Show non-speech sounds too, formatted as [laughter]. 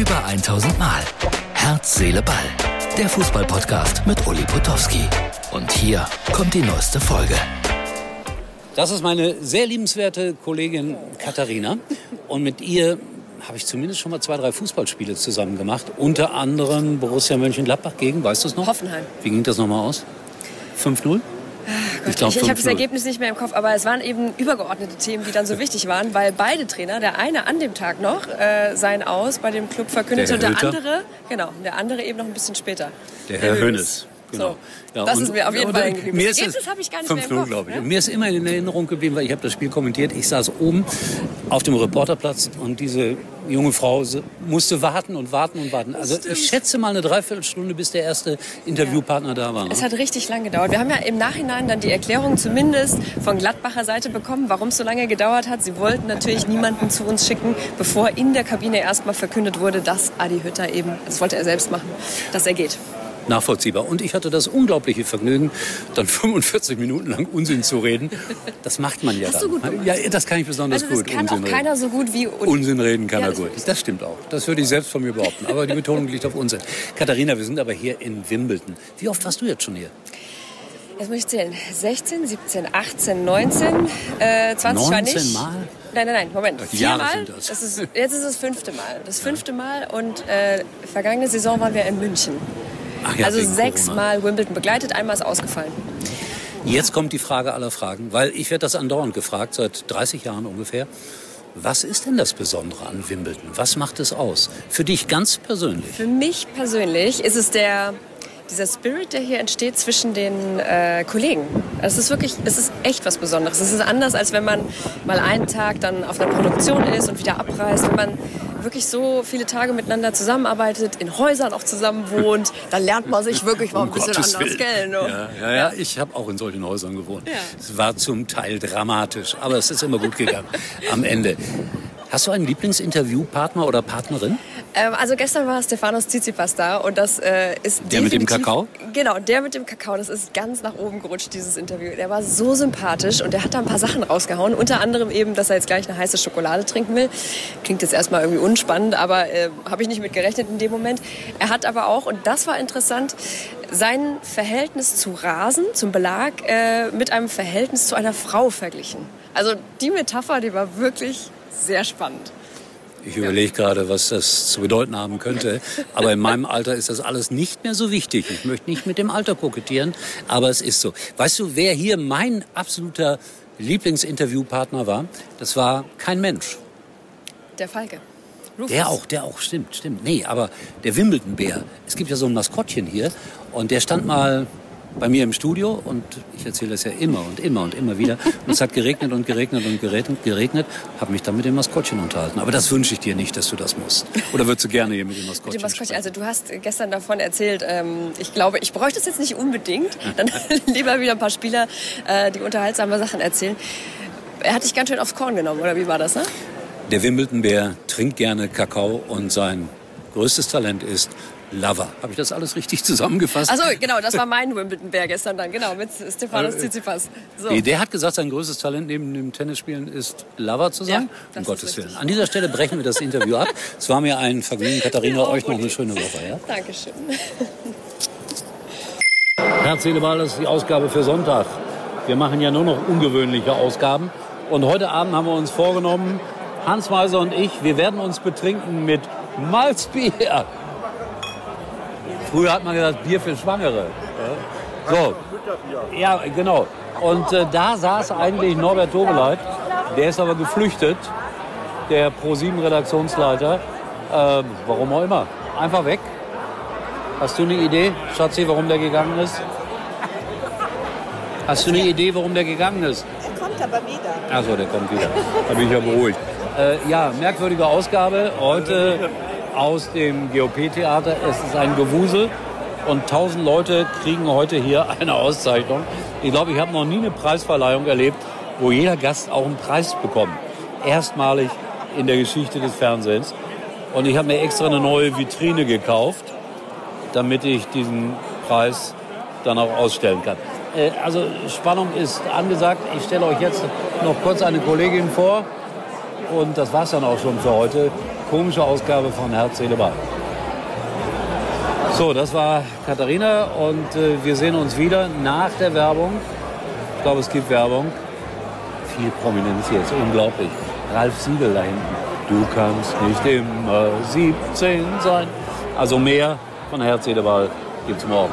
Über 1000 Mal. Herz, Seele, Ball. Der Fußballpodcast mit Uli Potowski. Und hier kommt die neueste Folge. Das ist meine sehr liebenswerte Kollegin Katharina. Und mit ihr habe ich zumindest schon mal zwei, drei Fußballspiele zusammen gemacht. Unter anderem Borussia Mönchengladbach gegen, weißt du es noch? Hoffenheim. Wie ging das nochmal aus? 5-0? Ich, glaub, ich, ich habe 5-0. das Ergebnis nicht mehr im Kopf, aber es waren eben übergeordnete Themen, die dann so wichtig waren, weil beide Trainer, der eine an dem Tag noch äh, sein Aus bei dem Club verkündete Der und der andere, genau, der andere eben noch ein bisschen später. Der Herr Hönes. Genau. So, das ist mir auf jeden und, Fall geblieben. Mir Das ist habe ich gar nicht mehr im 5-0, Kopf, glaube ich. ne? Und Mir ist immer in Erinnerung geblieben, weil ich habe das Spiel kommentiert. Ich saß oben auf dem Reporterplatz und diese junge Frau musste warten und warten und warten. Also ich schätze mal eine Dreiviertelstunde, bis der erste Interviewpartner da war. Ne? Es hat richtig lang gedauert. Wir haben ja im Nachhinein dann die Erklärung zumindest von Gladbacher Seite bekommen, warum es so lange gedauert hat. Sie wollten natürlich niemanden zu uns schicken, bevor in der Kabine erstmal verkündet wurde, dass Adi Hütter eben, das wollte er selbst machen, dass er geht. Nachvollziehbar. Und ich hatte das unglaubliche Vergnügen, dann [laughs] 45 Minuten lang Unsinn zu reden. Das macht man ja Hast dann. du gut gemacht. Ja, das kann ich besonders Also das gut. kann auch Unsinn keiner reden. so gut wie Uli. Unsinn reden kann Ja, er gut. Das stimmt auch. Das würde ich selbst von mir behaupten. Aber die Betonung liegt auf Unsinn. Katharina, wir sind aber hier in Wimbledon. Wie oft warst du jetzt schon hier? Jetzt muss ich zählen. 16, 17, 18, 19, äh, 20 war 19 nicht. Mal? Nein, nein, nein, Moment. Viermal. das. Das ist, jetzt ist es das fünfte Mal. Das fünfte Mal und äh, vergangene Saison waren wir in München. Ja, also sechsmal Wimbledon begleitet, einmal ist ausgefallen. Jetzt kommt die Frage aller Fragen, weil ich werde das andauernd gefragt, seit 30 Jahren ungefähr. Was ist denn das Besondere an Wimbledon? Was macht es aus? Für dich ganz persönlich. Für mich persönlich ist es der dieser Spirit, der hier entsteht zwischen den äh, Kollegen. Es ist wirklich, es ist echt was Besonderes. Es ist anders, als wenn man mal einen Tag dann auf einer Produktion ist und wieder abreist. Wenn man wirklich so viele Tage miteinander zusammenarbeitet, in Häusern auch zusammen wohnt, dann lernt man sich wirklich mal ein Um bisschen Gottes anders kennen. ne? Ja, ja, ja, ich habe auch in solchen Häusern gewohnt. Es war zum Teil dramatisch, aber es ist immer gut gegangen am Ende. Hast du einen Lieblingsinterviewpartner oder Partnerin? Ähm, also gestern war Stefanos Tsitsipas da und das äh, ist Der mit dem Kakao? Genau, der mit dem Kakao. Das ist ganz nach oben gerutscht, dieses Interview. Der war so sympathisch und der hat da ein paar Sachen rausgehauen. Unter anderem eben, dass er jetzt gleich eine heiße Schokolade trinken will. Klingt jetzt erstmal irgendwie unspannend, aber äh, habe ich nicht mit gerechnet in dem Moment. Er hat aber auch, und das war interessant, sein Verhältnis zu Rasen, zum Belag, äh, mit einem Verhältnis zu einer Frau verglichen. Also die Metapher, die war wirklich sehr spannend. Ich überlege gerade, was das zu bedeuten haben könnte. Aber in meinem Alter ist das alles nicht mehr so wichtig. Ich möchte nicht mit dem Alter kokettieren, aber es ist so. Weißt du, wer hier mein absoluter Lieblingsinterviewpartner war? Das war kein Mensch. Der Falke. Rufus. Der auch, der auch, stimmt, stimmt. Nee, aber der Wimbledon-Bär. Es gibt ja so ein Maskottchen hier und der stand mal bei mir im Studio und ich erzähle das ja immer und immer und immer wieder. Und es hat geregnet und geregnet und geregnet, geregnet. Habe mich dann mit dem Maskottchen unterhalten. Aber das wünsche ich dir nicht, dass du das musst. Oder würdest du gerne hier mit dem Mit Maskottchen dem Maskottchen. Also du hast gestern davon erzählt, ähm, ich glaube, ich bräuchte es jetzt nicht unbedingt. Dann [laughs] lieber wieder ein paar Spieler, äh, die unterhaltsame Sachen erzählen. Er hat dich ganz schön aufs Korn genommen, oder wie war das, ne? Der Wimbledon-Bär trinkt gerne Kakao und sein größtes Talent ist Lover. Habe ich das alles richtig zusammengefasst? Achso, genau, das war mein Wimbledon-Bär gestern dann, genau, mit Stefanos Äh, Tsitsipas. So. Nee, der hat gesagt, sein größtes Talent neben dem Tennisspielen ist, Lover zu sein. Ja, um ist Gottes. Willen. An dieser Stelle brechen wir das Interview ab. Es war mir ein Vergnügen, Katharina, euch noch eine schöne Woche. Ja? Dankeschön. Herz, Seele, Ball, das ist die Ausgabe für Sonntag. Wir machen ja nur noch ungewöhnliche Ausgaben. Und heute Abend haben wir uns vorgenommen, Hans Meiser und ich, wir werden uns betrinken mit Malzbier. Früher hat man gesagt, Bier für Schwangere. So. Ja, genau. Und äh, da saß eigentlich Norbert Tobeleit. Der ist aber geflüchtet, der Pro7-Redaktionsleiter. Äh, warum auch immer. Einfach weg. Hast du eine Idee, Schatzi, warum der gegangen ist? Hast du eine Idee, warum der gegangen ist? Er kommt aber wieder. Achso, der kommt wieder. Da bin ich ja beruhigt. Äh, ja, merkwürdige Ausgabe. Heute aus dem GOP-Theater. Es ist ein Gewusel. Und tausend Leute kriegen heute hier [laughs] eine Auszeichnung. Ich glaube, ich habe noch nie eine Preisverleihung erlebt, wo jeder Gast auch einen Preis bekommt. Erstmalig in der Geschichte des Fernsehens. Und ich habe mir extra eine neue Vitrine gekauft, damit ich diesen Preis dann auch ausstellen kann. Äh, also Spannung ist angesagt. Ich stelle euch jetzt noch kurz eine Kollegin vor. Und das war's dann auch schon für heute. Komische Ausgabe von Herz, Seele, Ball. So, das war Katharina und äh, wir sehen uns wieder nach der Werbung. Ich glaube, es gibt Werbung. Viel Prominenz jetzt, unglaublich. Ralf Siegel da hinten. Du kannst nicht immer 17 sein. Also mehr von Herz, Seele, Ball gibt's morgen.